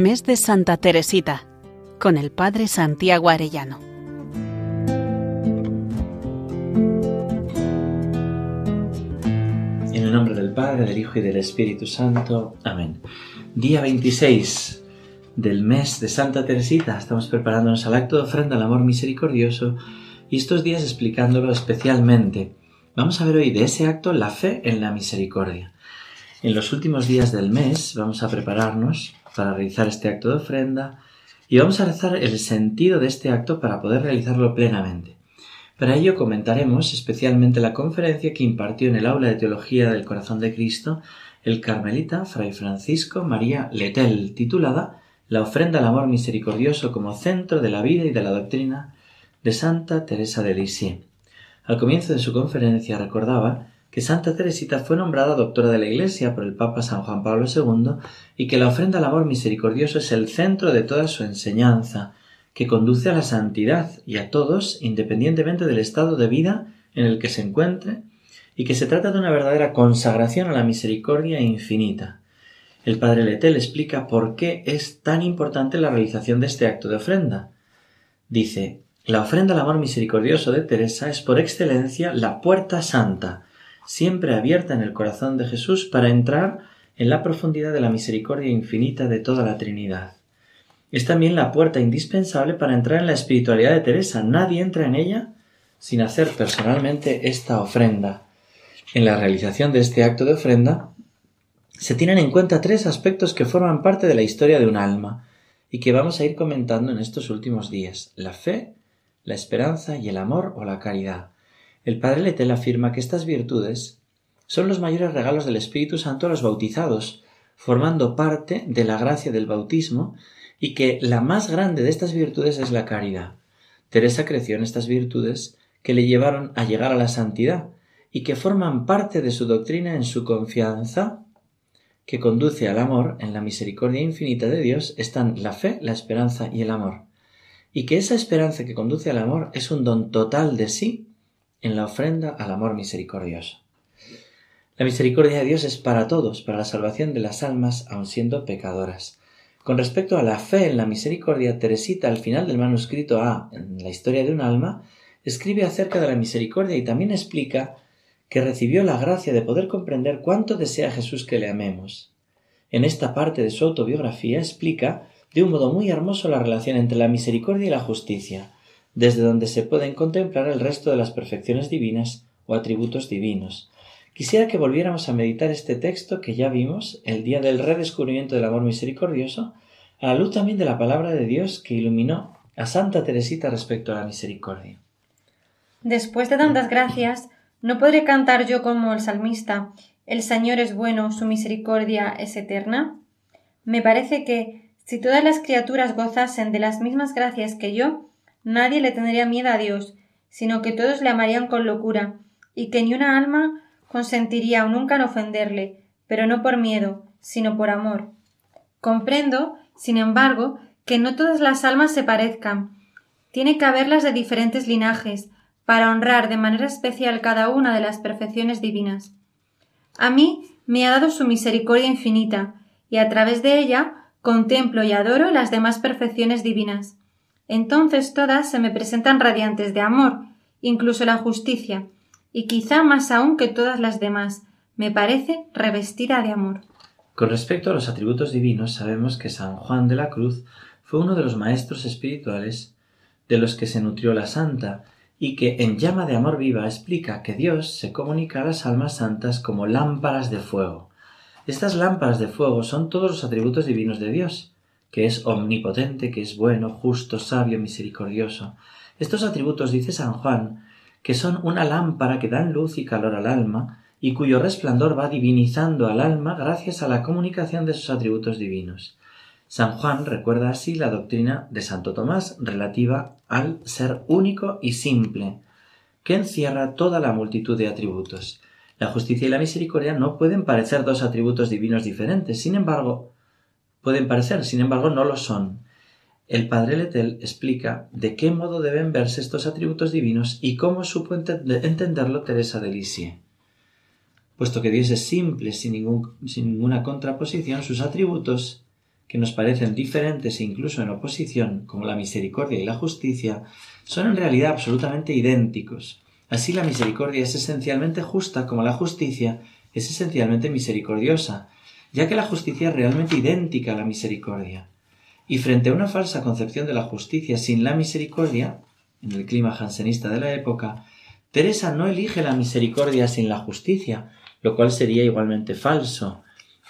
Mes de Santa Teresita, con el Padre Santiago Arellano. En el nombre del Padre, del Hijo y del Espíritu Santo. Amén. Día 26 del mes de Santa Teresita. Estamos preparándonos al acto de ofrenda al amor misericordioso y estos días explicándolo especialmente. Vamos a ver hoy de ese acto la fe en la misericordia. En los últimos días del mes vamos a prepararnos para realizar este acto de ofrenda y vamos a rezar el sentido de este acto para poder realizarlo plenamente. Para ello comentaremos especialmente la conferencia que impartió en el aula de teología del corazón de Cristo el carmelita Fray Francisco María Letel, titulada La ofrenda al amor misericordioso como centro de la vida y de la doctrina de Santa Teresa de Lisieux. Al comienzo de su conferencia recordaba que Santa Teresita fue nombrada doctora de la Iglesia por el Papa San Juan Pablo II y que la ofrenda al amor misericordioso es el centro de toda su enseñanza, que conduce a la santidad y a todos, independientemente del estado de vida en el que se encuentre, y que se trata de una verdadera consagración a la misericordia infinita. El padre Letel explica por qué es tan importante la realización de este acto de ofrenda. Dice, la ofrenda al amor misericordioso de Teresa es por excelencia la puerta santa, siempre abierta en el corazón de Jesús para entrar en la profundidad de la misericordia infinita de toda la Trinidad. Es también la puerta indispensable para entrar en la espiritualidad de Teresa. Nadie entra en ella sin hacer personalmente esta ofrenda. En la realización de este acto de ofrenda se tienen en cuenta tres aspectos que forman parte de la historia de un alma y que vamos a ir comentando en estos últimos días la fe, la esperanza y el amor o la caridad. El padre Letel afirma que estas virtudes son los mayores regalos del Espíritu Santo a los bautizados, formando parte de la gracia del bautismo, y que la más grande de estas virtudes es la caridad. Teresa creció en estas virtudes que le llevaron a llegar a la santidad y que forman parte de su doctrina en su confianza que conduce al amor en la misericordia infinita de Dios están la fe, la esperanza y el amor. Y que esa esperanza que conduce al amor es un don total de sí en la ofrenda al amor misericordioso. La misericordia de Dios es para todos, para la salvación de las almas, aun siendo pecadoras. Con respecto a la fe en la misericordia, Teresita, al final del manuscrito A, en la historia de un alma, escribe acerca de la misericordia y también explica que recibió la gracia de poder comprender cuánto desea Jesús que le amemos. En esta parte de su autobiografía explica de un modo muy hermoso la relación entre la misericordia y la justicia, desde donde se pueden contemplar el resto de las perfecciones divinas o atributos divinos. Quisiera que volviéramos a meditar este texto que ya vimos el día del redescubrimiento del amor misericordioso, a la luz también de la palabra de Dios que iluminó a Santa Teresita respecto a la misericordia. Después de tantas gracias, no podré cantar yo como el salmista El Señor es bueno, su misericordia es eterna. Me parece que, si todas las criaturas gozasen de las mismas gracias que yo, Nadie le tendría miedo a Dios, sino que todos le amarían con locura, y que ni una alma consentiría nunca en ofenderle, pero no por miedo, sino por amor. Comprendo, sin embargo, que no todas las almas se parezcan. Tiene que haberlas de diferentes linajes, para honrar de manera especial cada una de las perfecciones divinas. A mí me ha dado su misericordia infinita, y a través de ella contemplo y adoro las demás perfecciones divinas entonces todas se me presentan radiantes de amor, incluso la justicia, y quizá más aún que todas las demás, me parece revestida de amor. Con respecto a los atributos divinos, sabemos que San Juan de la Cruz fue uno de los maestros espirituales de los que se nutrió la santa, y que en llama de amor viva explica que Dios se comunica a las almas santas como lámparas de fuego. Estas lámparas de fuego son todos los atributos divinos de Dios, que es omnipotente, que es bueno, justo, sabio, misericordioso. Estos atributos, dice San Juan, que son una lámpara que dan luz y calor al alma, y cuyo resplandor va divinizando al alma gracias a la comunicación de sus atributos divinos. San Juan recuerda así la doctrina de Santo Tomás relativa al ser único y simple, que encierra toda la multitud de atributos. La justicia y la misericordia no pueden parecer dos atributos divinos diferentes, sin embargo, pueden parecer, sin embargo no lo son. El padre Letel explica de qué modo deben verse estos atributos divinos y cómo supo entenderlo Teresa de Lisieux. Puesto que Dios es simple, sin, sin ninguna contraposición, sus atributos, que nos parecen diferentes e incluso en oposición, como la misericordia y la justicia, son en realidad absolutamente idénticos. Así la misericordia es esencialmente justa como la justicia es esencialmente misericordiosa, ya que la justicia es realmente idéntica a la misericordia. Y frente a una falsa concepción de la justicia sin la misericordia, en el clima jansenista de la época, Teresa no elige la misericordia sin la justicia, lo cual sería igualmente falso,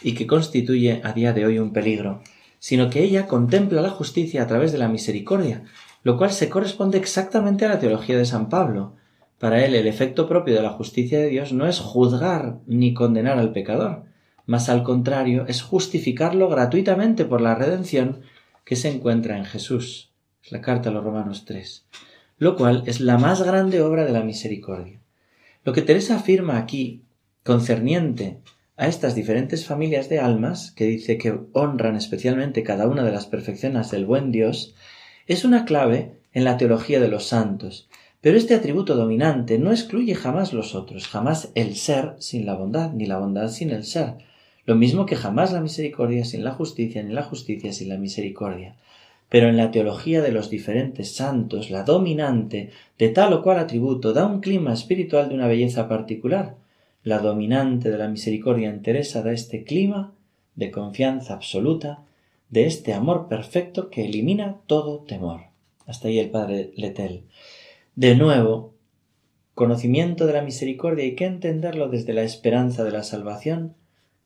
y que constituye a día de hoy un peligro, sino que ella contempla la justicia a través de la misericordia, lo cual se corresponde exactamente a la teología de San Pablo. Para él el efecto propio de la justicia de Dios no es juzgar ni condenar al pecador, mas al contrario es justificarlo gratuitamente por la redención que se encuentra en Jesús. Es la carta a los Romanos 3. Lo cual es la más grande obra de la misericordia. Lo que Teresa afirma aquí, concerniente a estas diferentes familias de almas, que dice que honran especialmente cada una de las perfecciones del buen Dios, es una clave en la teología de los santos, pero este atributo dominante no excluye jamás los otros, jamás el ser sin la bondad, ni la bondad sin el ser, lo mismo que jamás la misericordia sin la justicia, ni la justicia sin la misericordia. Pero en la teología de los diferentes santos, la dominante de tal o cual atributo da un clima espiritual de una belleza particular, la dominante de la misericordia en Teresa da este clima de confianza absoluta, de este amor perfecto que elimina todo temor. Hasta ahí el padre Letel. De nuevo, conocimiento de la misericordia hay que entenderlo desde la esperanza de la salvación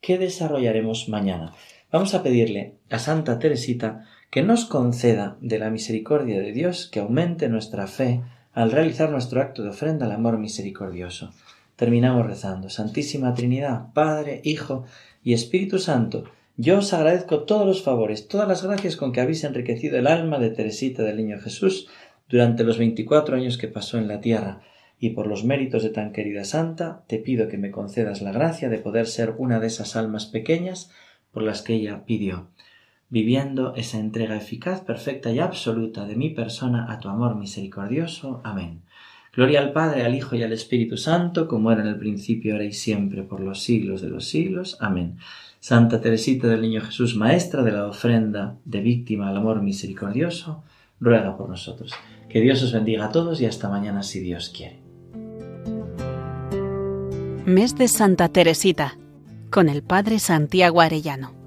que desarrollaremos mañana. Vamos a pedirle a Santa Teresita que nos conceda de la misericordia de Dios que aumente nuestra fe al realizar nuestro acto de ofrenda al amor misericordioso. Terminamos rezando. Santísima Trinidad, Padre, Hijo y Espíritu Santo, yo os agradezco todos los favores, todas las gracias con que habéis enriquecido el alma de Teresita del Niño Jesús durante los veinticuatro años que pasó en la tierra, y por los méritos de tan querida santa, te pido que me concedas la gracia de poder ser una de esas almas pequeñas por las que ella pidió, viviendo esa entrega eficaz, perfecta y absoluta de mi persona a tu amor misericordioso. Amén. Gloria al Padre, al Hijo y al Espíritu Santo, como era en el principio, ahora y siempre, por los siglos de los siglos. Amén. Santa Teresita del Niño Jesús, maestra de la ofrenda de víctima al amor misericordioso, ruega por nosotros. Que Dios os bendiga a todos y hasta mañana si Dios quiere. Mes de Santa Teresita, con el Padre Santiago Arellano.